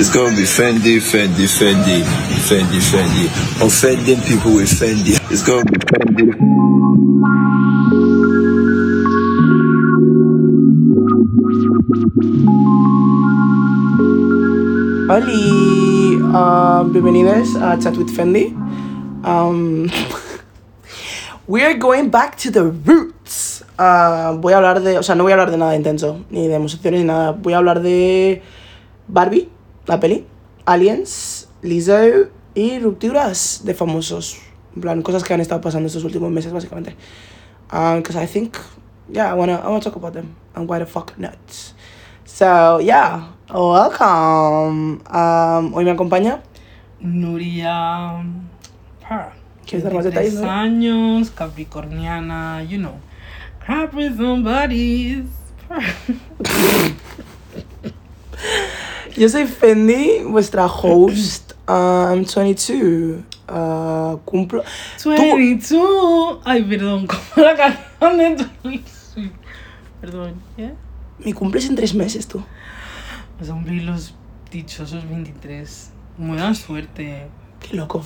It's gonna be Fendi, Fendi, Fendi, Fendi, Fendi. Offending people with Fendi. It's gonna be Fendi. Hola, um, bienvenidos a Chat with Fendi. Um, we are going back to the roots. Uh, voy a hablar de, o sea, no voy a hablar de nada intenso, ni de emociones ni nada. Voy a hablar de Barbie, la peli, Aliens, Lizzo y rupturas de famosos. En plan, cosas que han estado pasando estos últimos meses, básicamente. Because I think, yeah, I wanna, I wanna talk about them. I'm quite a fuck nuts. So, yeah, welcome. Um, hoy me acompaña. Nuria Parra. ¿Quieres dar más 23 detalles, Nuria? años, capricorniana, you know. Capri somebody's. Yo soy Fendi, vuestra host. Uh, I'm 22. Uh, cumplo. Tú- 22. Ay, perdón, como la canción de Taylor Swift. Perdón, ¿eh? Mi cumples en tres meses, tú. Vas a cumplir los dichosos 23. Buena suerte. Qué loco.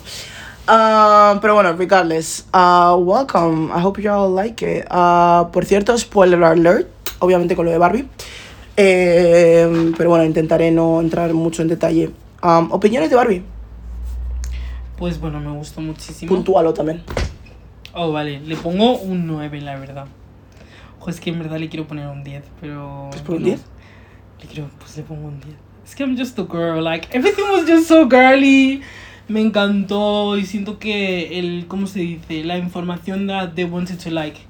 Uh, pero bueno, regardless. Uh, welcome. I hope you all like it. Por cierto, spoiler alert. Obviamente con lo de Barbie. Eh, pero bueno, intentaré no entrar mucho en detalle. Um, opiniones de Barbie. Pues bueno, me gustó muchísimo. Puntualo también. Oh, vale, le pongo un 9, la verdad. Ojo, es que en verdad le quiero poner un 10, pero. ¿Pues por un bueno, 10? Le quiero, pues le pongo un 10. Es que I'm just a girl, like, everything was just so girly. Me encantó y siento que el, ¿cómo se dice? La información that they wanted to, like,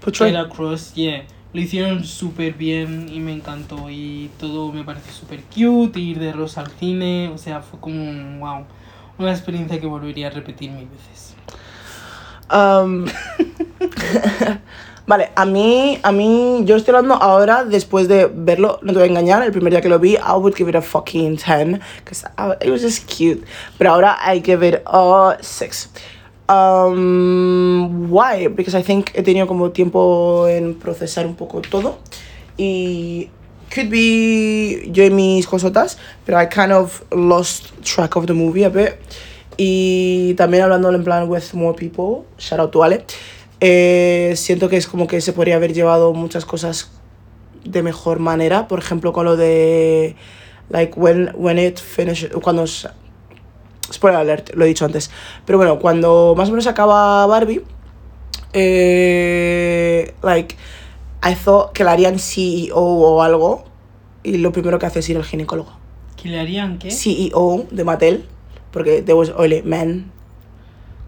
Portray. get across, yeah. Lo hicieron súper bien y me encantó. Y todo me pareció súper cute. Ir de rosa al cine, o sea, fue como, wow. Una experiencia que volvería a repetir mil veces. Um, vale, a mí, a mí, yo estoy hablando ahora después de verlo, no te voy a engañar, el primer día que lo vi, I would give it a fucking 10, because it was just cute. Pero ahora I give it a 6. Um, why? Because I think he tenido como tiempo en procesar un poco todo. Y could be yo y mis cosotas, pero I kind of lost track of the movie a bit. Y también hablando en plan with more people, shout out to Ale, eh, siento que es como que se podría haber llevado muchas cosas de mejor manera. Por ejemplo, con lo de, like, when, when it finishes, cuando... Spoiler alert, lo he dicho antes. Pero bueno, cuando más o menos acaba Barbie, eh, like, I thought que la harían CEO o algo. Y lo primero que hace es ir al ginecólogo. ¿Qué le harían? ¿Qué? CEO de Mattel, porque there was only men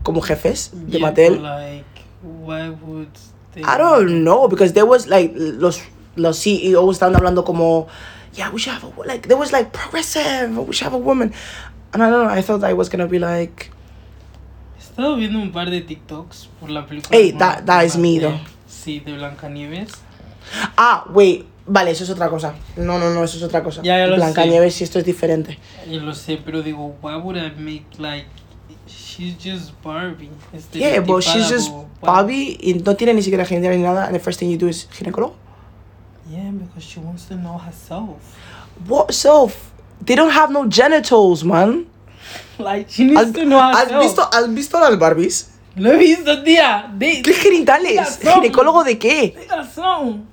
como jefes de Yeah, Mattel. like, why would they... I don't know, because there was like los los CEOs estaban hablando como yeah, we should have a wo-" like there was like progressive, we should have a woman. And I don't know, I thought I was gonna be like He estado viendo un par de TikToks por la película. Hey, that- that is me, though. Sí, de Blancanieves. ah, wait, vale, eso es otra cosa. No, no, no, eso es otra cosa. Ya, ya lo Blanca sé. Nieves, si esto es diferente. Yo lo sé, pero digo, why would I make, like... She's just Barbie. Yeah, but she's just como. Bobby y no tiene ni siquiera ginecólogo ni nada, and the first thing you do is ginecólogo. Yeah, because she wants to know herself. What self? They don't have no genitals, man. Like, she needs ¿Has, to know has herself. visto, ¿Has visto las Barbies? Lo he visto, tía. De, ¿Qué genitales? Son. ¿Ginecólogo de qué? razón.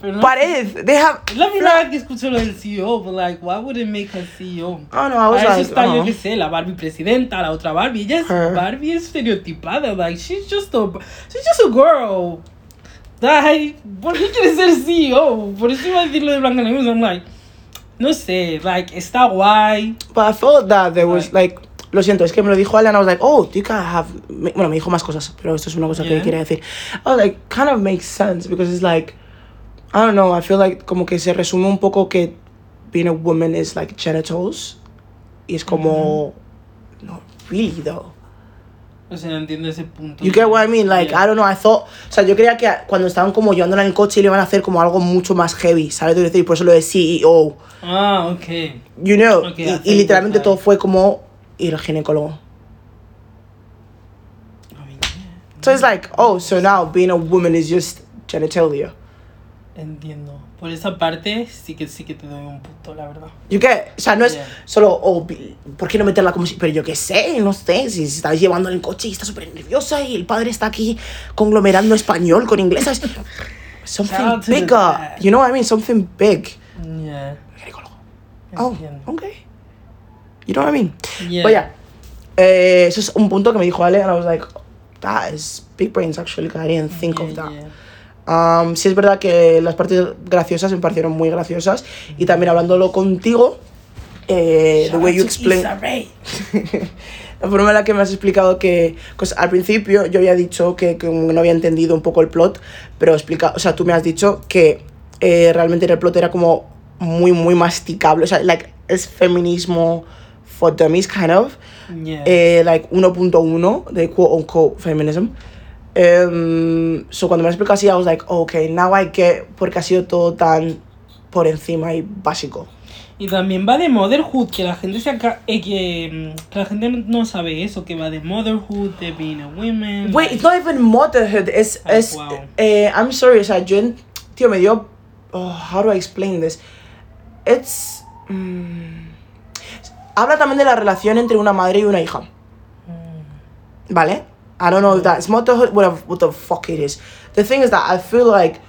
Pero no Pared. They have. La vez que escucho lo del CEO, but like, why would it make her CEO? Oh no, I was Para eso like, está, yo oh. qué sé, la Barbie presidenta, la otra Barbie. Ella es Her. Barbie estereotipada, like, she's just a, she's just a girl. Like, ¿por qué quiere ser CEO? Por eso iba a decir lo de Blanca Nieves, I'm like, no sé, like, está guay. But I felt that there was like. Lo siento, es que me lo dijo Alan, I was like, oh, you can have. me- Bueno, me dijo más cosas, pero esto es una cosa que quería decir. I was like, kind of makes sense because it's like. I don't know, I feel like como que se resume un poco que being a woman is like genitals. Y es como. No, really though. O sea, entiendo ese punto. You get what I mean? Like, Yeah. I don't know, I thought... O sea, yo creía que cuando estaban como llevándola en el coche le iban a hacer como algo mucho más heavy, ¿sabes? decir? Por eso lo de CEO, Ah, ok. you know. Ok, y, y literalmente todo fue como ir al ginecólogo. I mean, yeah. So it's like, oh, so now being a woman is just genitalia. Entiendo. Por esa parte sí que sí que te doy un punto, la verdad. Yo qué, o sea, no es Yeah. solo, oh, ¿por qué no meterla como si, pero yo qué sé, no sé, si se está llevando en el coche y está súper nerviosa y el padre está aquí conglomerando español con inglés, Something bigger, you know what I mean, something big. Yeah. Oh, okay. You know what I mean? Yeah. But yeah, eh, eso es un punto que me dijo Ale, and I was like, that is big brains actually, I didn't think of Yeah, that. yeah. Um, sí es verdad que las partes graciosas me parecieron muy graciosas y también hablándolo contigo, eh, the way you explain, la forma en la que me has explicado que, pues al principio yo había dicho que, que no había entendido un poco el plot, pero explica, o sea, tú me has dicho que eh, realmente el plot era como muy, muy masticable, o sea, like, es feminismo for dummies, kind of, Yeah. eh, like 1.1 de quote unquote feminism. Um, so cuando me lo explicó así, I was like, okay, now I get porque ha sido todo tan por encima y básico. Y también va de motherhood, que la gente se aca- eh, que, mm, que la gente no sabe eso, que va de motherhood, de being a woman. Wait, like- it's not even motherhood, es, Ah, es wow. eh, I'm sorry, o sea, yo, tío, me dio, oh, how do I explain this? It's, mm, habla también de la relación entre una madre y una hija. Mm. ¿Vale? I don't know if that's motherhood, whatever, what the fuck it is. The thing is that I feel like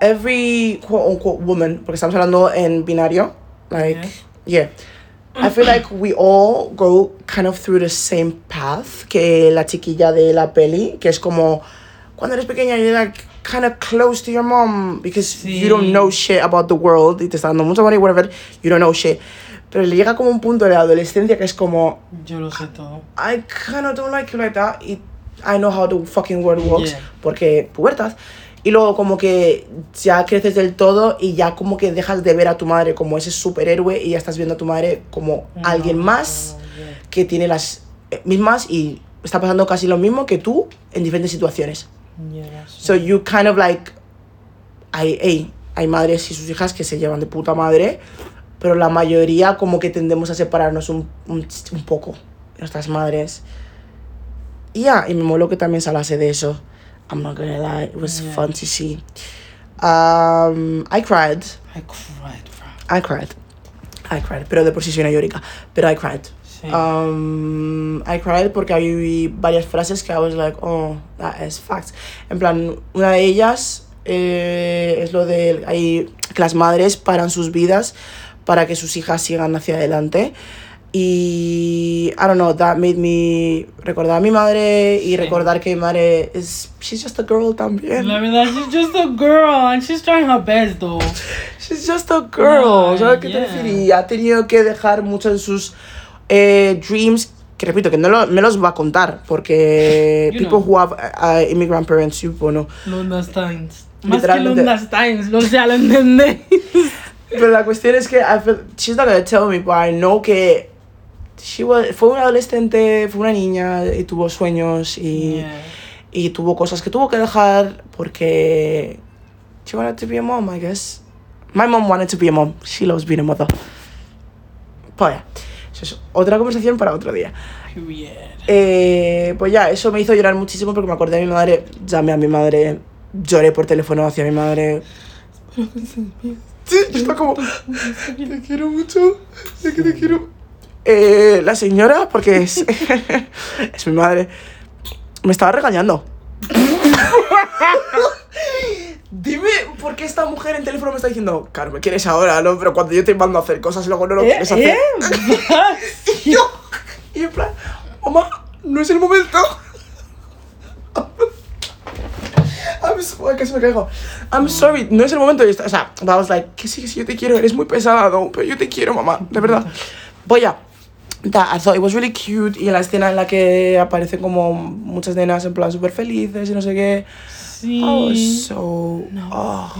every quote unquote woman, because I'm porque estamos hablando en binario, like, yeah. I feel like we all go kind of through the same path que la chiquilla de la peli, que es como cuando eres pequeña you're like kind of close to your mom because you don't know shit about the world y te está dando money, whatever, you don't know shit. Pero le llega como un punto de la adolescencia que es como Yo lo sé todo. I kind of don't like you like that. Y I know how the fucking world works. Yeah. Porque pubertad. Y luego como que ya creces del todo y ya como que dejas de ver a tu madre como ese superhéroe y ya estás viendo a tu madre como alguien No, más no, yeah. que tiene las eh, mismas y está pasando casi lo mismo que tú en diferentes situaciones. Yeah, So you kind of like hay, hay, hay madres y sus hijas que se llevan de puta madre, pero la mayoría como que tendemos a separarnos un, un, un poco nuestras madres. Y ya, y me moló que también se hablase de eso. I'm not gonna lie, it was Yeah. fun to see. Um, I cried, I cried, bro. I cried, I cried, pero de por sí soy una llorica, pero I cried. Sí. Um, I cried porque hay varias frases que I was like, oh, that is facts. En plan, una de ellas eh, es lo de hay, que las madres paran sus vidas para que sus hijas sigan hacia adelante. Y, I don't know, that made me recordar a mi madre y Sí. recordar que mi madre es, she's just a girl también. La verdad, she's just a girl and she's trying her best, though. She's just a girl. Ay, ¿Sabes qué te yeah. refiero? Y ha tenido que dejar muchos de sus eh, dreams. Que repito, que no lo- me los va a contar. Porque You people know. who have uh, immigrant parents, you, bueno. Londas Times. Más que Literalmente. Londas Times, lo sea, lo entendéis. Pero la cuestión es que I feel, she's not gonna tell me, but I know que she was, fue una adolescente, fue una niña y tuvo sueños y, Yeah. y tuvo cosas que tuvo que dejar porque she wanted to be a mom, I guess. My mom wanted to be a mom. She loves being a mother. Pues ya, eso es otra conversación para otro día. Eh, pues ya, eso me hizo llorar muchísimo porque me acordé de mi madre, llamé a mi madre, lloré por teléfono hacia mi madre. Sí, está como, te quiero mucho, sé que te quiero. Eh, la señora, porque es, es mi madre, me estaba regañando. Dime por qué esta mujer en teléfono me está diciendo, claro, me quieres ahora, ¿no? Pero cuando yo te mando a hacer cosas, luego no lo ¿Eh? quieres hacer. ¿Eh? Y yo, y en plan, mamá, no es el momento. I'm so- ay, casi me caigo. I'm sorry, no es el momento. Y está- o sea, I was like, que sí, que sí, yo te quiero, eres muy pesada, no, pero yo te quiero, mamá, de verdad. Voy a. That, I thought it was really cute. Y en la escena en la que aparecen como muchas nenas en plan súper felices y no sé qué. Sí. Was so. No, oh.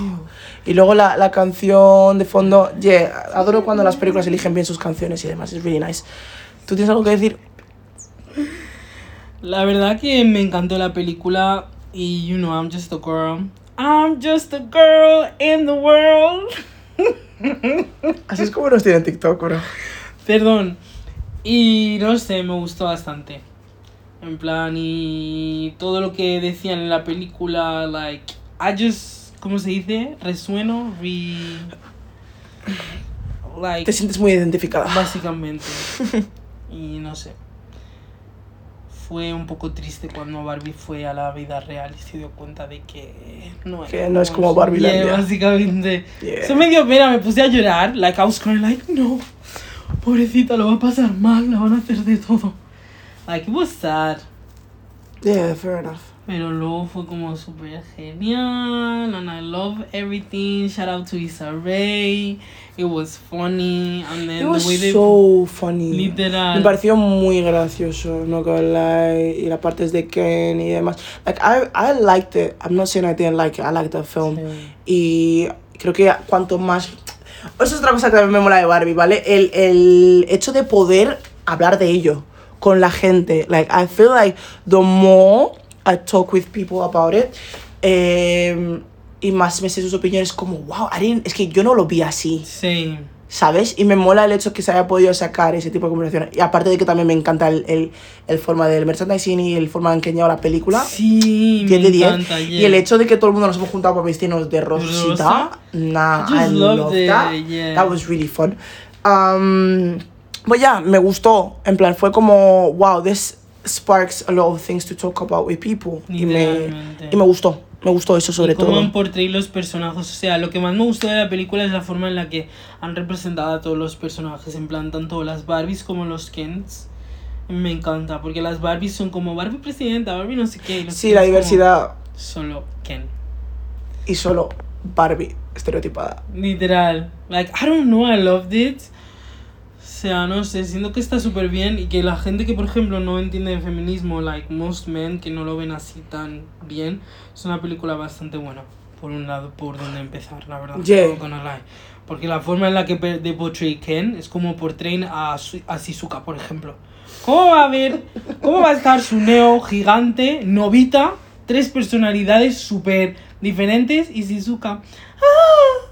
Y luego la, la canción de fondo. Yeah, adoro cuando las películas eligen bien sus canciones y demás. Es really nice. ¿Tú tienes algo que decir? La verdad que me encantó la película you know, I'm just a girl. I'm just a girl in the world. Así es como nos tiene en TikTok, bro. Perdón. Y no sé, me gustó bastante. En plan, y todo lo que decían en la película, like, I just ¿cómo se dice? Resueno, re... Like, Te sientes muy identificada. básicamente. Y no sé. Fue un poco triste cuando Barbie fue a la vida real y se dio cuenta de que no, Que no es como Barbie Yeah, básicamente. Yeah. Eso me dio pena, me puse a llorar. Like, I was crying, like, no. Pobrecita, lo va a pasar mal, la van a hacer de todo. Like, it was sad. Yeah, fair enough. Pero luego fue como súper genial. And I love everything. Shout out to Issa Rae. It was funny. And then It was the way they. so funny. Literal. Me pareció muy gracioso, no lie. Y las partes de Ken y demás. Like, I, I liked it. I'm not saying I didn't like it. I liked the film. Sí. Y creo que cuanto más... Eso es otra cosa que también me mola de Barbie, ¿vale? El, el hecho de poder hablar de ello con la gente. Like, I feel like the more I talk with people about it, eh, y más me sé sus opiniones, como, wow, I didn't- es que yo no lo vi así. Sí. ¿sabes? Y me mola el hecho que se haya podido sacar ese tipo de conversaciones. Y aparte de que también me encanta el, el, el forma del merchandising y el forma en que han llevado la película. Sí, 10 me de 10. encanta. Y el hecho de que todo el mundo nos hemos juntado para vestirnos de rosita. ¿Rosa? Nah, I I loved it, that. yeah. That was really fun. Um, pues ya, me gustó. En plan, fue como, wow, this sparks a lot of things to talk about with people. Y me, y me gustó. Me gustó eso sobre y cómo todo. han portrayado los personajes. O sea, lo que más me gustó de la película es la forma en la que han representado a todos los personajes. En plan, tanto las Barbies como los Kens. Me encanta, porque las Barbies son como Barbie presidenta, Barbie no sé qué. y los Sí, Kens la diversidad Solo Ken. y solo Barbie estereotipada. Literal. Like, I don't know, I loved it. Sea, no sé, siento que está súper bien y que la gente que, por ejemplo, no entiende de feminismo, like most men, que no lo ven así tan bien, es una película bastante buena. Por un lado, por donde empezar, la verdad. Yeah. Porque la forma en la que de portray Ken es como portrayen a, a Shizuka, por ejemplo. ¿Cómo va a haber, cómo va a estar su neo gigante, novita, tres personalidades súper diferentes y Shizuka? Ah,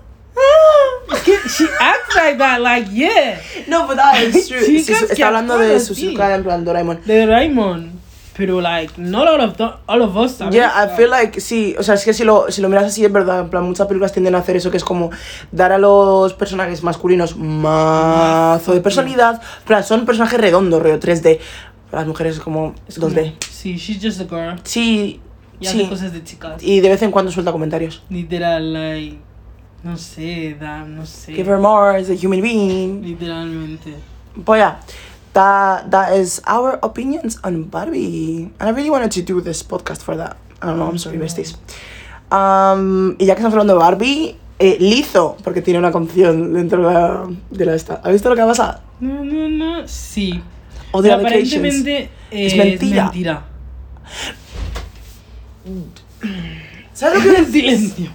she acts like that, like, yeah. No, but that is true. Sí, está hablando de. Suzuka en plan Doraemon. De Raymond. Pero, like, not all of, the- all of us, ¿sabes? Yeah, I feel like sí, o sea, es que si lo, si lo miras así es verdad, en plan muchas películas tienden a hacer eso que es como dar a los personajes masculinos mazo de personalidad, en plan son personajes redondos, rollo 3D, las mujeres es como Es como- 2D. Sí, she's just a girl. Sí, Y hace sí, cosas de chicas. y de vez en cuando suelta comentarios. Literal, like, no sé, da, no sé. Give her more as a human being. Literalmente. But yeah, that that is our opinions on Barbie, and I really wanted to do this podcast for that. I don't know, I'm sorry, besties. Um, y ya que estamos hablando de Barbie, eh, Lizo, porque tiene una canción dentro de la, de la esta. ¿Has visto lo que ha pasado? No, no, no. Sí. O de aparentemente eh, Es mentira. Es mentira. ¿Sabes lo que Silencio.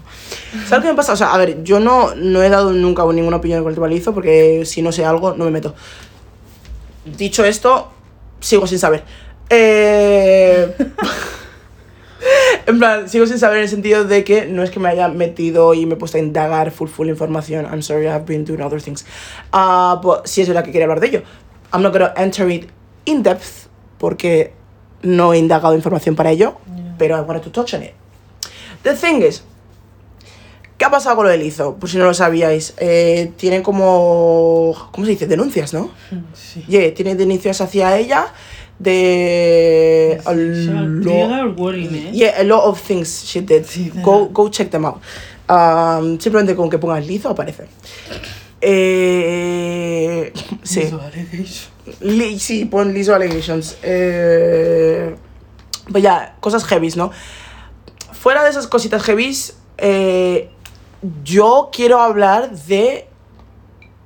¿Sabes que me pasa? O sea, a ver, yo no, no he dado nunca ninguna opinión con el tema de Lizo porque si no sé algo, no me meto. Dicho esto, sigo sin saber. Eh... en plan, sigo sin saber en el sentido de que no es que me haya metido y me he puesto a indagar full full información. I'm sorry, I've been doing other things. Ah, but sí es verdad que quería hablar de ello. I'm not gonna enter it in depth porque no he indagado información para ello, pero I wanted to touch on it. The thing is, ¿Qué ha pasado con lo de Lizo? Por si no lo sabíais. Eh, tiene como. ¿Cómo se dice? Denuncias, ¿no? Sí. Yeah, tiene denuncias hacia ella de. a lo- Trigger warning, eh. Yeah, a lot of things she did. Go, go check them out. Um, simplemente con que pongas Lizo aparece. Eh, sí. Li- sí, pon Lizzo Allegations. Eh, pues ya, cosas heavies, ¿no? Fuera de esas cositas heavies, eh, yo quiero hablar de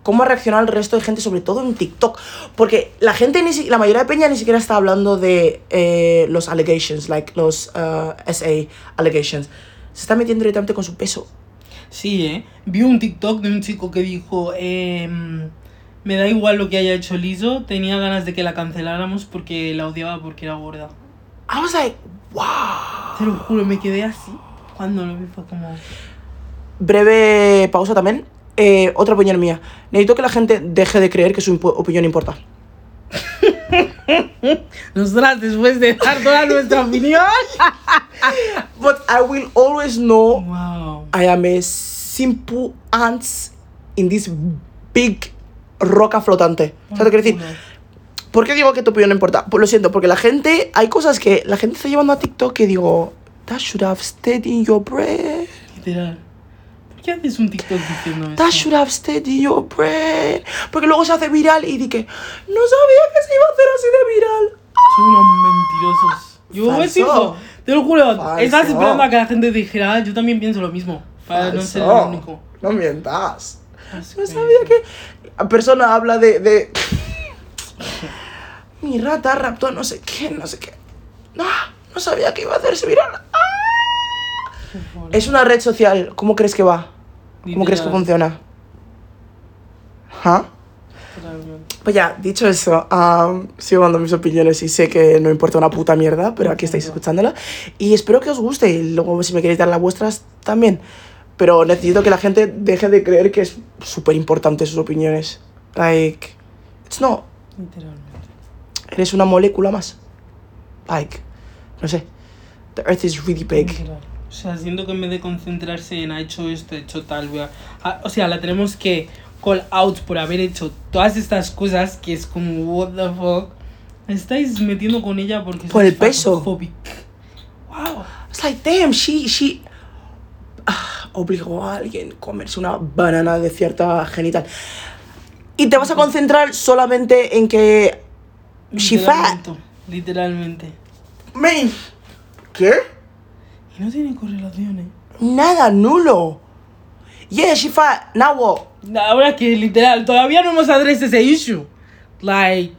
cómo ha reaccionado el resto de gente, sobre todo en TikTok. Porque la gente, ni si- la mayoría de peña ni siquiera está hablando de eh, los allegations, like los uh, SA allegations. Se está metiendo directamente con su peso. Sí, eh. Vi un TikTok de un chico que dijo: em, Me da igual lo que haya hecho Lizo, tenía ganas de que la canceláramos porque la odiaba porque era gorda. I was like, wow. Te lo juro, me quedé así. Cuando lo vi fue como. Breve pausa también. Eh, otra opinión mía. Necesito que la gente deje de creer que su opinión importa. Nosotras después de dar toda nuestra opinión. But I will always know Wow. I am a simple ants in this big roca flotante. ¿Sabes lo que decir? ¿Por qué digo que tu opinión no importa? Pues lo siento, porque la gente, hay cosas que la gente está llevando a TikTok que digo, that should have stayed in your brain. Literal. ¿Por qué haces un TikTok diciendo That eso? should have stayed in your brain. Porque luego se hace viral y di que no sabía que se iba a hacer así de viral. Son unos mentirosos. Yo es hijo. Te lo juro. Falso. Estás esperando a que la gente dijera, "Ah, yo también pienso lo mismo. Para no ser el único. No mientas. That's No sabía que la persona habla de, de... Mi rata raptó no sé qué, no sé qué. No, no sabía que iba a hacerse viral. ¡Ah! Es una red social. ¿Cómo crees que va? ¿Cómo crees que funciona? ¿Ah? Pues ya, dicho eso, am, sigo dando mis opiniones y sé que no importa una puta mierda, pero aquí estáis escuchándola. Y espero que os guste y luego si me queréis dar las vuestras también. Pero necesito que la gente deje de creer que es súper importante sus opiniones. Like, it's not. Literalmente. Eres una molécula más. Like, no sé. The earth is really big. Literal. O sea, siento que en vez de concentrarse en ha hecho esto, ha hecho tal, voy a- ah, o sea, la tenemos que call out por haber hecho todas estas cosas que es como, what the fuck. Me estáis metiendo con ella porque Por el peso. Wow. It's like, damn, she, she ah, obligó a alguien a comerse una banana de cierta genital. Y te vas a concentrar solamente en que she fat. Literalmente. Literalmente. Man, ¿qué? Y no tiene correlación, eh. Nada, nulo. Yeah, she fat. Now what? Ahora que literal, todavía no hemos addressed ese issue. Like,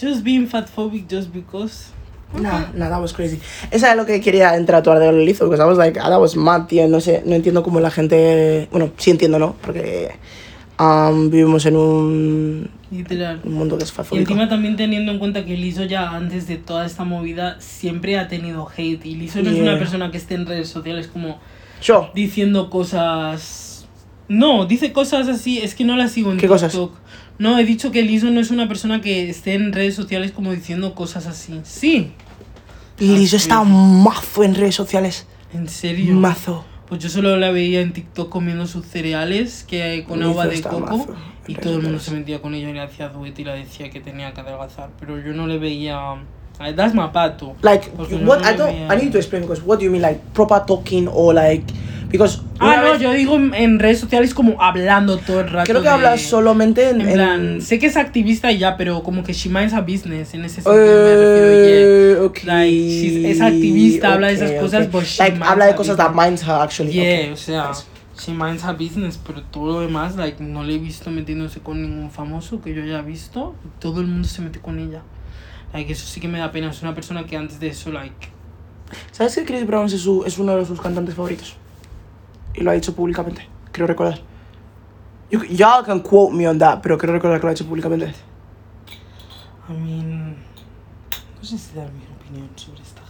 just being fatphobic just because. No, no, that was crazy. Esa es lo que quería interactuar de lo lizo, because I was like, ah, that was mad, tío. No sé, no entiendo cómo la gente. Bueno, sí entiendo, ¿no? Porque um, vivimos en un, Literal. un mundo que es Y fafóbico. encima también teniendo en cuenta que Lizo ya antes de toda esta movida siempre ha tenido hate. Y Lizo no es Yeah. una persona que esté en redes sociales como Yo. diciendo cosas. No, dice cosas así, es que no la sigo en ¿Qué TikTok. cosas? No, he dicho que Lizo no es una persona que esté en redes sociales como diciendo cosas así. Sí, Liz está mazo en redes sociales. en serio. Mazo. Pues yo solo la veía en TikTok comiendo sus cereales que con agua de coco mazo y todo el mundo se metía con ella y le hacía duet y le decía que tenía que adelgazar, pero yo no le veía that's my pato. Like, what no I don't. veía- I need to explain because what do you mean, like proper talking or like because Ah, no, vez- yo digo en, redes sociales como hablando todo el rato. creo que de- hablas solamente en, En en- plan, sé que es activista y ya, pero como que she minds her business en ese sentido me refiero. Eh, Yeah. okay, Like, she's- es activista, habla de esas okay, cosas, okay. but she like minds habla de cosas that business. minds her actually. Yeah, okay. o sea, Nice. she minds her business, pero todo lo demás, like, no le he visto metiéndose con ningún famoso que yo haya visto. Todo el mundo se mete con ella. Like, eso sí que me da pena. Es una persona que antes de eso, like, ¿Sabes que Chris Brown es, su- es uno de sus cantantes favoritos? Y lo ha dicho públicamente, creo recordar. You, y'all can quote me on that, pero creo recordar que lo ha dicho públicamente. I mean, no sé si dar mi opinión sobre esta.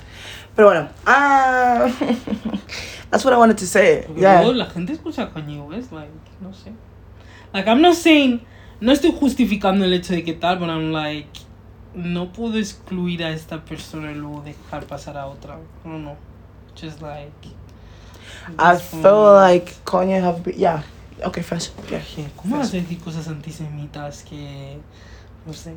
Pero bueno, ah, that's what I wanted to say. Yeah. luego la gente escucha Kanye West, like, no sé. Like, I'm not saying, no estoy justificando el hecho de que tal, but I'm like, no puedo excluir a esta persona y luego dejar pasar a otra. No, no. Just like. I feel like Kanye have been, yeah. Okay, first. Yeah. ¿Cómo vas a decir cosas antisemitas que. no sé?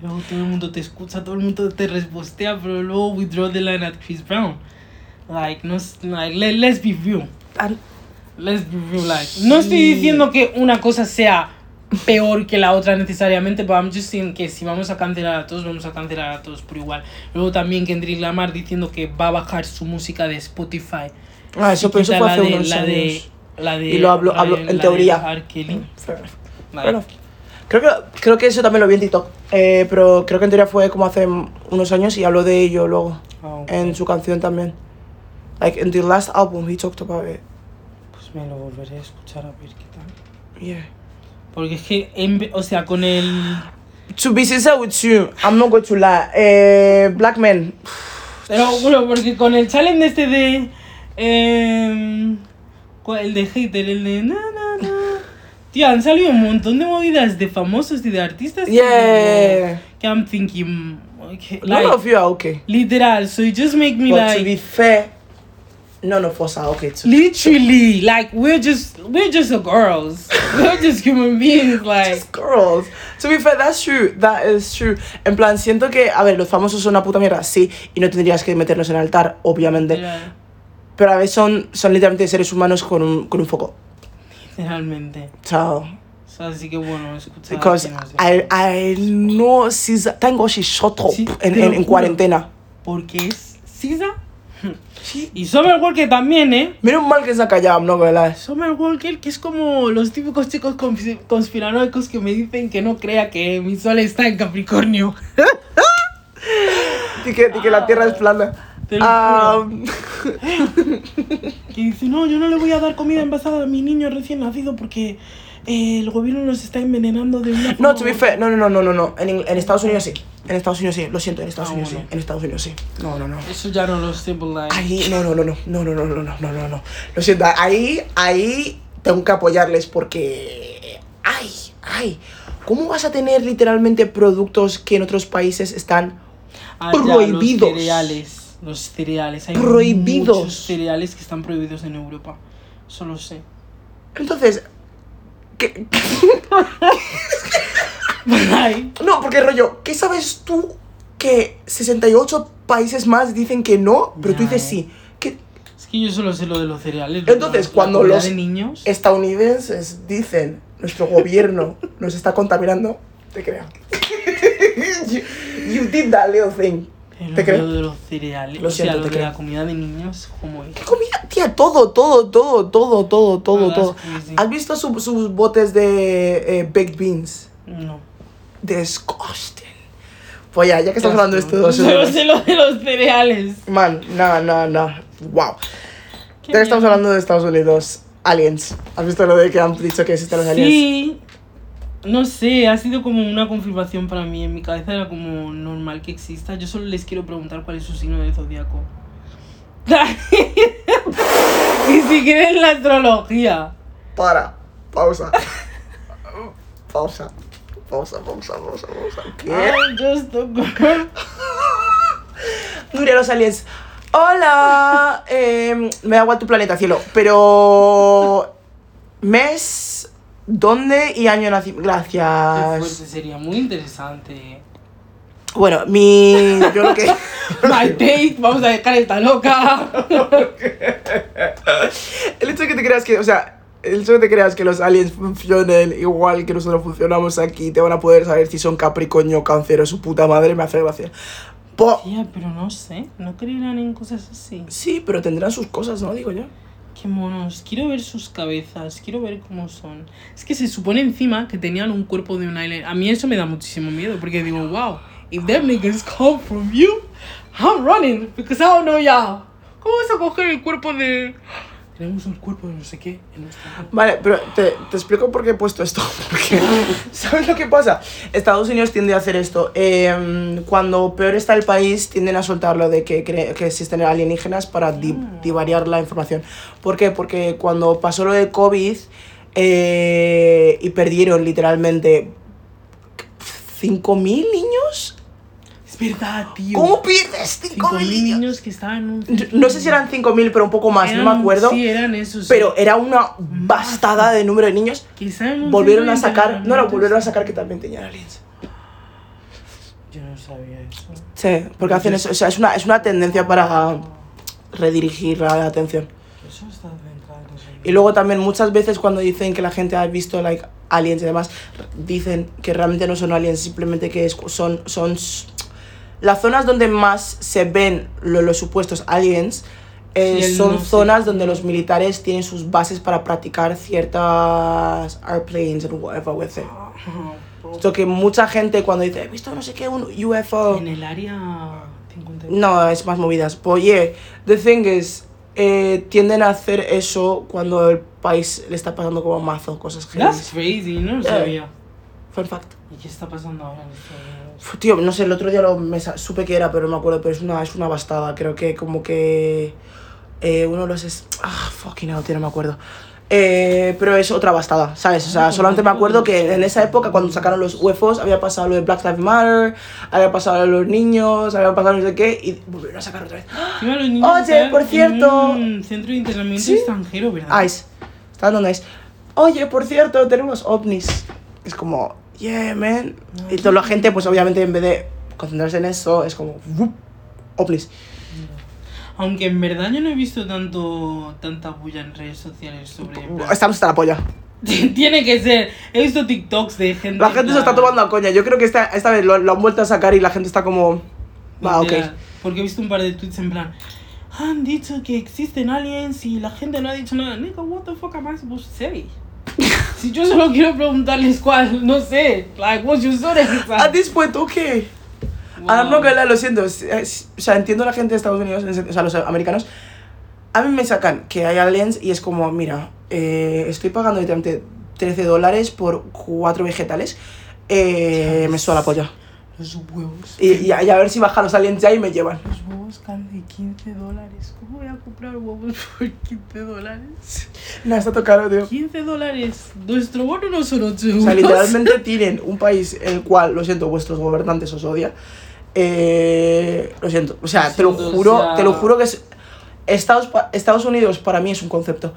Y luego todo el mundo te escucha, todo el mundo te respostea, pero luego withdraw the line at Chris Brown. Like, no, like let, let's be real. Let's be real, like. No estoy diciendo que una cosa sea peor que la otra necesariamente, pero I'm just saying que si vamos a cancelar a todos, vamos a cancelar a todos por igual. Luego también Kendrick Lamar diciendo que va a bajar su música de Spotify. Ah, eso, quita fue hace de- unos la de, años. la de, Y lo hablo- hablo de- en de teoría. Fair enough. Creo que, creo que eso también lo vi en TikTok. Eh, pero creo que en teoría fue como hace unos años y habló de ello luego. ah, ok. En su canción también. Like, in the last album, he talked about it. Pues me lo volveré a escuchar a ver qué tal. Yeah. Porque es que, en o sea, con el... To be sincere with you, I'm not going to lie. Eh, Black Men. Pero bueno, porque con el challenge este de... ¿cuál? el de hater, el de... Na, na, na. Tío, han salido un montón de movidas de famosos y de artistas. que- Yeah. Que I'm thinking. Okay, None like, of you are okay. literal, so it just make me But like. to be fair, none of us are okay too. Literally, like we're just we're just girls. we're just human beings. Like Just girls. To be fair, that's true. That is true. En plan, siento que, a ver, los famosos son una puta mierda, sí, y no tendrías que meterlos en el altar, obviamente. yeah, Pero a veces son, son literalmente seres humanos con un, con un foco. literalmente. So, O sea, así que bueno, escucha. because no. I, I know she's, thank God she shut up Sí, en, en, en cuarentena. Porque es Sisa. Y Summer Walker también, ¿eh? Menos mal que se ha callado, no lie. Summer Walker, que es como los típicos chicos cons- conspiranoicos que me dicen que no crea que mi sol está en Capricornio. Y que, y que la tierra es plana. Te lo Um, Que dice, no, yo no le voy a dar comida envasada a mi niño recién nacido porque el gobierno nos está envenenando de una no, to be fair, no, no, no, no, no, no. En, en Estados Unidos sí. En Estados Unidos sí. Lo siento, en Estados Ah, Unidos bueno. sí. En Estados Unidos sí. No, no, no. Eso ya no lo sé. Ahí, no, no, no, no, no, no, no, no, no, no, no. Lo siento, ahí, ahí tengo que apoyarles porque, ay, ay, ¿cómo vas a tener literalmente productos que en otros países están Ah, ya, prohibidos. Los cereales. Los cereales. Hay Prohibidos. muchos cereales que están prohibidos en Europa. Eso lo sé. Entonces, ¿qué? No, porque rollo, ¿qué sabes tú que 68 países más dicen que no, pero tú dices eh. sí? ¿Qué es que yo solo sé lo de los cereales. Entonces, cuando los- de niños... estadounidenses dicen nuestro gobierno nos está contaminando? Te creo. you, you did that little thing. Pero te creo. lo de los cereales. Lo o sea, siento, lo de creo. la comida de niños, como. ¿Qué comida? Tía, todo, todo, todo, todo, todo, todo, todo. ¿Has visto su- sus botes de eh, baked beans? No. Disgusting. Pues ya, ya que estamos hablando de esto, solo sé lo de los cereales. Man, no, no, no. Wow. Ya que estamos hablando de Estados Unidos, aliens. ¿Has visto lo de que han dicho que existen los aliens? Sí. No sé, ha sido como una confirmación para mí. En mi cabeza era como normal que exista. Yo solo les quiero preguntar cuál es su signo del zodiaco. Ni siquiera en la astrología. Para. Pausa. pausa. Pausa, pausa, pausa, pausa. ¿Qué? I'm just a girl. Nuria, los aliens. Hola. Eh, me da igual tu planeta, cielo. Pero. Mes. ¿Dónde y año nací? Qué Gracias. fuerte, sería muy interesante. Bueno, mi. Yo lo que. My date, vamos a dejar esta loca. El hecho de que te creas que. O sea. El hecho de que te creas que los aliens funcionen igual que nosotros funcionamos aquí, te van a poder saber si son Capricornio Cáncer o su puta madre, me hace gracia. Po- Tía, pero no sé, no creerán en cosas así. Sí, pero tendrán sus cosas, ¿no? Digo yo. Qué monos, quiero ver sus cabezas, quiero ver cómo son. Es que se supone encima que tenían un cuerpo de un alien. A mí eso me da muchísimo miedo porque digo, wow, if them niggas come from you, I'm running because I don't know y'all. ¿Cómo vas a coger el cuerpo de... Tenemos un cuerpo de no sé qué en nuestra. Vale, pero te, te explico por qué he puesto esto. Porque, ¿sabes lo que pasa? Estados Unidos tiende a hacer esto. Eh, cuando peor está el país, tienden a soltarlo de que, que existen alienígenas para di- divariar la información. ¿Por qué? Porque cuando pasó lo de COVID eh, y perdieron literalmente 5.000 niños. Verdad, tío. ¿Cómo pierdes 5.000 5.000 niños? que estaban en un... No sé si eran 5.000, pero un poco más, no me acuerdo. Sí, eran esos. Pero era una bastada de número de niños. estaban en un volvieron centro a de sacar, no, no, entrenamiento. volvieron a sacar que también tenían aliens. Yo no sabía eso. Sí, porque hacen eso, o sea, es una, es una tendencia para redirigir la atención. Eso está centrado, sé. Y luego también muchas veces cuando dicen que la gente ha visto like aliens y demás, dicen que realmente no son aliens, simplemente que es- son, son s- las zonas donde más se ven lo- los supuestos aliens. eh, Sí, son no zonas donde los militares tienen sus bases para practicar ciertas airplanes and whatever with it. Esto que mucha gente cuando dice, he visto no sé qué, un UFO. En el área 50. No, es más movidas. Pues yeah, the thing is, eh, tienden a hacer eso cuando el país le está pasando como mazo, cosas That's crazy, no lo Yeah. sabía. Fact. ¿Y qué está pasando ahora en? Uf, Tío, no sé, el otro día lo, me supe que era, pero no me acuerdo, pero es una, es una bastada. Creo que como que eh, uno de los... Es, ah, fucking hell, tío, no me acuerdo. Eh, pero es otra bastada, ¿sabes? O sea, solamente me acuerdo que en esa época, cuando sacaron los UFOs, había pasado lo de Black Lives Matter, había pasado lo de los niños, había pasado no sé qué, y volvieron a sacar otra vez. Encima los niños Oye, por cierto- un centro de internamiento Sí. extranjero, ¿verdad? Ice. Está dando Ice. Oye, por cierto, tenemos ovnis. Es como, yeah, man. Y toda la gente, pues obviamente, en vez de concentrarse en eso, es como, "Wup, ovnis. Aunque en verdad yo no he visto tanto tanta bulla en redes sociales sobre. Estamos hasta la polla. Tiene que ser. He visto TikToks de gente. La gente se está tomando a coña. Yo creo que esta, esta vez lo, lo han vuelto a sacar y la gente está como, va, ok. Porque he visto un par de tweets en plan. Han dicho que existen aliens y la gente no ha dicho nada. Nigga, what the fuck am I supposed to say? Si yo solo quiero preguntarles cuál, no sé. Like, what's your sign? At this point, ok. I'm not gonna lie, lo siento. o sea, entiendo a la gente de Estados Unidos, o sea, los americanos. A mí me sacan que hay aliens y es como, mira, eh, estoy pagando literalmente 13 dólares por cuatro vegetales. Eh, me suena la polla. Los huevos. Y, y a, y a ver si bajan los aliens ya y me llevan. Los huevos caen de 15 dólares. ¿Cómo voy a comprar huevos por 15 dólares? Nada, está todo caro, tío. 15 dólares. Nuestro bono no son 8 euros. O sea, literalmente tienen un país en el cual, lo siento, vuestros gobernantes os odian. Eh, lo siento. O sea, Lo te lo juro, o sea- te lo juro que es. Estados, Estados Unidos para mí es un concepto.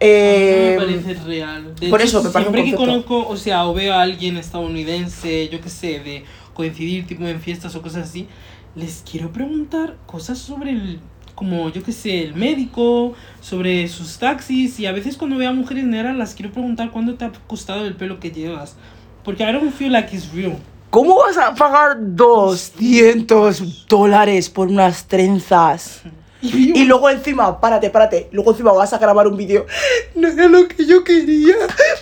me Eh, parece real. De por hecho, eso me parece un siempre que concepto. conozco, o sea, o veo a alguien estadounidense, yo qué sé, de coincidir tipo en fiestas o cosas así, les quiero preguntar cosas sobre el, como yo qué sé, el médico, sobre sus taxis y a veces cuando veo a mujeres negras las quiero preguntar cuánto te ha costado el pelo que llevas. Porque I don't feel like it's real. ¿Cómo vas a pagar 200 dólares por unas trenzas? Y luego encima, párate, párate, luego encima vas a grabar un vídeo. No era lo que yo quería,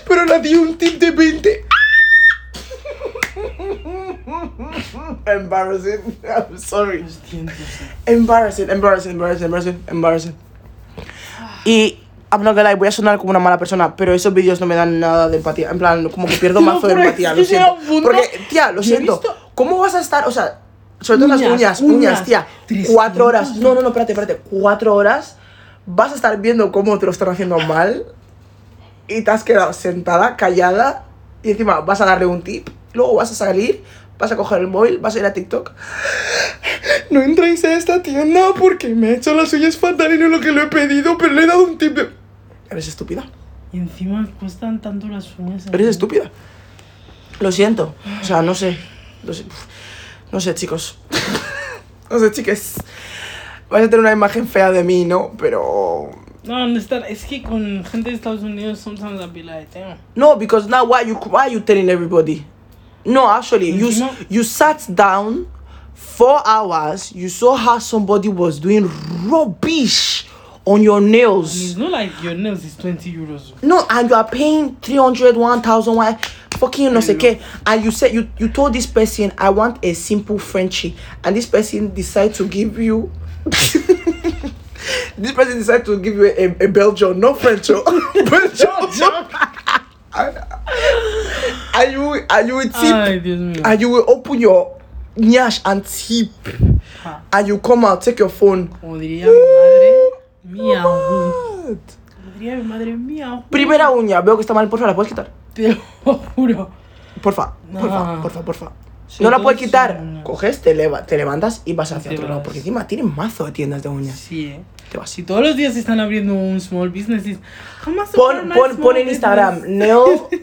pero le di un tip de 20. Embarrassing. I'm sorry. Embarrassing, embarrassing, embarrassing, embarrassing, embarrassing. Y I'm not gonna lie, voy a sonar como una mala persona, pero esos vídeos no me dan nada de empatía. En plan, como que pierdo mazo de empatía, lo siento. Porque, tía, lo siento. ¿Cómo vas a estar? O sea, sobre todo las Uñas, uñas, tía. 300 Cuatro horas. No, no, no, espérate, espérate. Cuatro horas vas a estar viendo cómo te lo están haciendo mal y te has quedado sentada, callada y encima vas a darle un tip. Luego vas a salir, vas a coger el móvil, vas a ir a TikTok. No entréis a esta tienda porque me he hecho las uñas fatal y no lo que lo he pedido, pero le he dado un tip de... Eres estúpida. Y encima cuestan tanto las uñas. Eres estúpida. Lo siento. O sea, no sé. No sé, no sé chicos. no sé, chiques. Vais a tener una imagen fea de mí, ¿no? Pero... No, no está, es que con gente de Estados Unidos sometimes I'll be like, damn. No, because now why you why you telling everybody? No, actually, you s- Encima- you sat down four hours. You saw how somebody was doing rubbish on your nails. It's not like your nails is 20 euros. No, and you are paying 300, 1000, why fucking no qué. And you said you you told this person I want a simple Frenchie, and this person decide to give you. this person decide to give you a, a Belgian, no French, oh. Belgian. you will tip Ay, Dios mío. and you will open your nyash and tip Ja. and you come out take your phone Como diría mi madre, miau. Como diría mi madre, miau. primera uña veo que está mal porfa la puedes quitar Te lo juro. porfa porfa No. porfa porfa no la todo puedes quitar son uñas. coges te, leva- te levantas y vas hacia Te otro lado vas. porque encima tienen mazo de tiendas de uñas Sí, eh. te vas Si todos los días están abriendo un small business, jamás pon, pon, pon en Instagram neo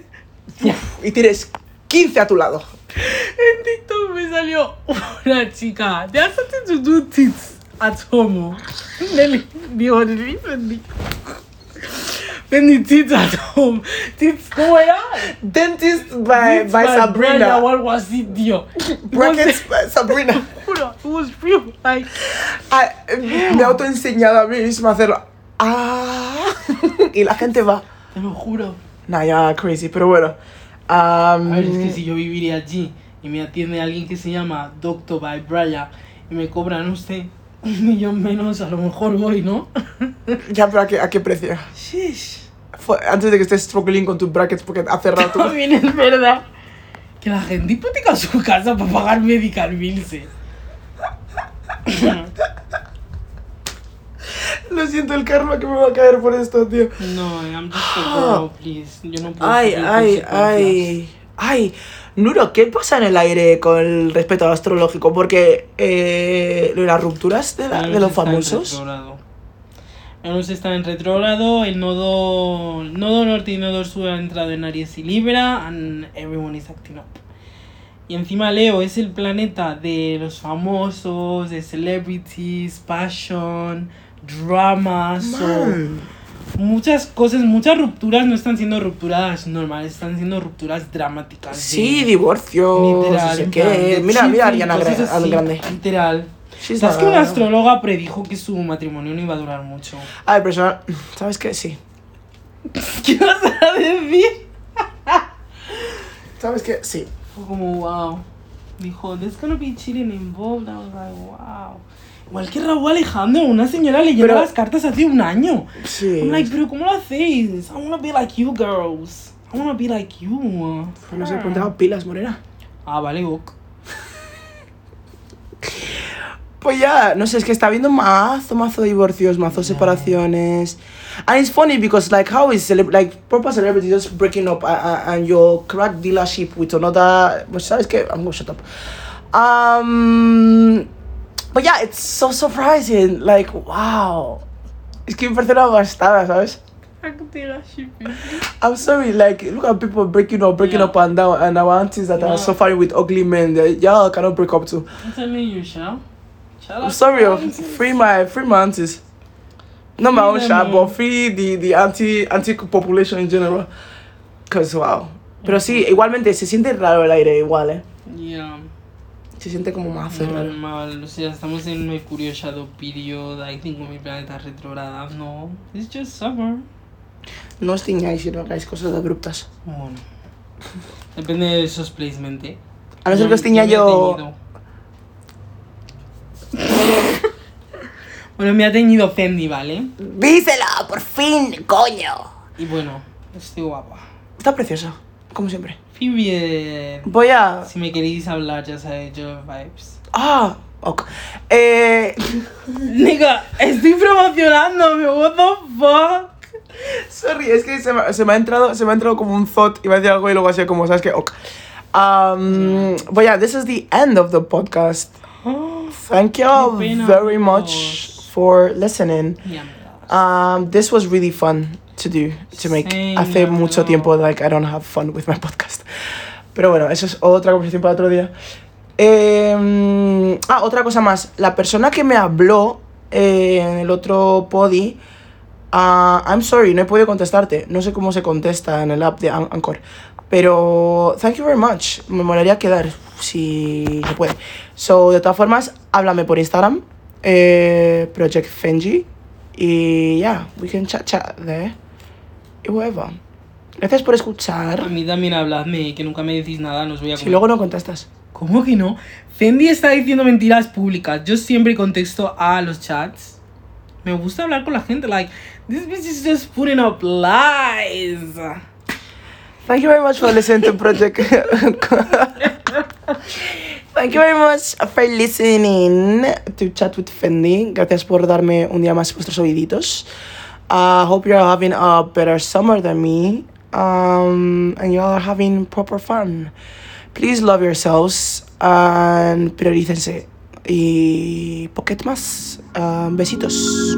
y tienes 15 a tu lado En TikTok me salió una chica. They are starting to do tits at home. Nelly, digo, Nelly. Fendi tits at home. Tits, ¿cómo era? dentist by, Tits by Sabrina o algo así, tío. brackets by Sabrina Juro, it was real. Like, Ah, eh, me he autoenseñado a mí misma a hacerlo ah, y la gente va te lo juro. Nah, ya crazy, pero bueno. Am, A ver, es que si yo viviría allí y me atiende alguien que se llama Doctor by Brian y me cobran, sé, un millón menos, a lo mejor voy, ¿no? Ya, pero ¿a qué, a qué precio? Antes de que estés struggling con tus brackets porque ha cerrado tu... También es verdad que la gente hipoteca su casa para pagar medical bills. Lo siento, el karma que me va a caer por esto, tío. No, I'm just a girl, please. Yo no puedo Ay, ay, ay. Ay, Nuro, ¿qué pasa en el aire con respecto al astrológico? Porque eh, las rupturas de, la- de los famosos. Venus está en retrógrado, el nodo, nodo norte y nodo sur han entrado en Aries y Libra, and everyone is acting up. Y encima Leo es el planeta de los famosos, de celebrities, passion, drama, so Man. muchas cosas, muchas rupturas no están siendo rupturas normales, están siendo rupturas dramáticas. Sí, divorcio, literal, no sé qué. Mira, mira Ariana así, Grande. Literal. She's ¿Sabes que una astróloga predijo que su matrimonio no iba a durar mucho? Ay, personal, ¿sabes qué? Sí. ¿Qué vas a decir? ¿Sabes qué? Sí. Fue como, wow. Dijo, there's gonna be cheating involved. I was like, wow. Igual que Raúl Alejandro, una señora leyendo Pero- las cartas hace un año. Sí. I'm like, pero ¿cómo lo hacéis? I wanna be like you, girls. I wanna be like you. no sé, ponte las pilas, morena. Ah, vale, ok. Pues ya, no sé, es que está habiendo mazo, mazo divorcios, mazo separaciones. And it's funny because like how is like proper celebrity just breaking up and, and your crack dealership with another pues sabes que I'm gonna shut up. Um but yeah, it's so surprising. Like, wow. Es que parece una bastada, ¿sabes? I'm sorry, like look at people breaking up, breaking Yeah. up and down and our aunties that Yeah. are suffering with ugly men, y'all cannot break up too. I'm telling you. Shut I'm sorry, oh, free my free my aunties. Not my own shop, but free the, the anti anti population in general. Cause wow. Pero sí, igualmente se siente raro el aire igual, eh. Yeah. Se siente como mazo raro. Normal, o sea, estamos en Mercurio Shadow Period, hay 5.000 planetas retrogradas, no. It's just summer. No os tiñáis y no hagáis cosas abruptas. Bueno. Depende de esos placement, eh. A no ser que os he yo. bueno, me ha teñido Fendi, ¿vale? ¡Díselo, por fin, coño! Y bueno, estoy guapa. Está preciosa, como siempre. Phoebe, Voy a. si me queréis hablar, ya sabéis, yo vibes. Ah, ok. Eh. Nigga, estoy promocionándome, what the fuck? Sorry, es que se me, se me ha entrado, se me ha entrado como un thought, iba a decir algo y luego así como, ¿sabes qué? Ok. Um, but yeah, this is the end of the podcast. Thank you all very much for listening. Um, this was really fun to do, to make. Same, Hace la mucho verdad. tiempo, like, I don't have fun with my podcast. Pero bueno, eso es otra conversación para otro día. Eh, ah, otra cosa más. La persona que me habló eh, en el otro podi, ah, I'm sorry, no he podido contestarte. No sé cómo se contesta en el app de An- Anchor. Pero, thank you very much. Me molaría quedar, si se puede. So, de todas formas, háblame por Instagram, eh, Project Fenji. Y ya, we can chat chat there. Y whatever. Gracias por A escuchar. mí también habladme, que nunca me decís nada, no os voy a Si comer. luego no contestas. ¿Cómo que no? Fendi está diciendo mentiras públicas. Yo siempre contesto a los chats. Me gusta hablar con la gente. Like, this bitch is just putting up lies. Thank you very much for listening to Project. Thank you very much for listening to Chat with Fendi. Gracias por darme un día más vuestros oíditos. I hope you're having a better summer than me. Um, and y'all are having proper fun. Please love yourselves and priorícense. Y pocket más. Um, besitos.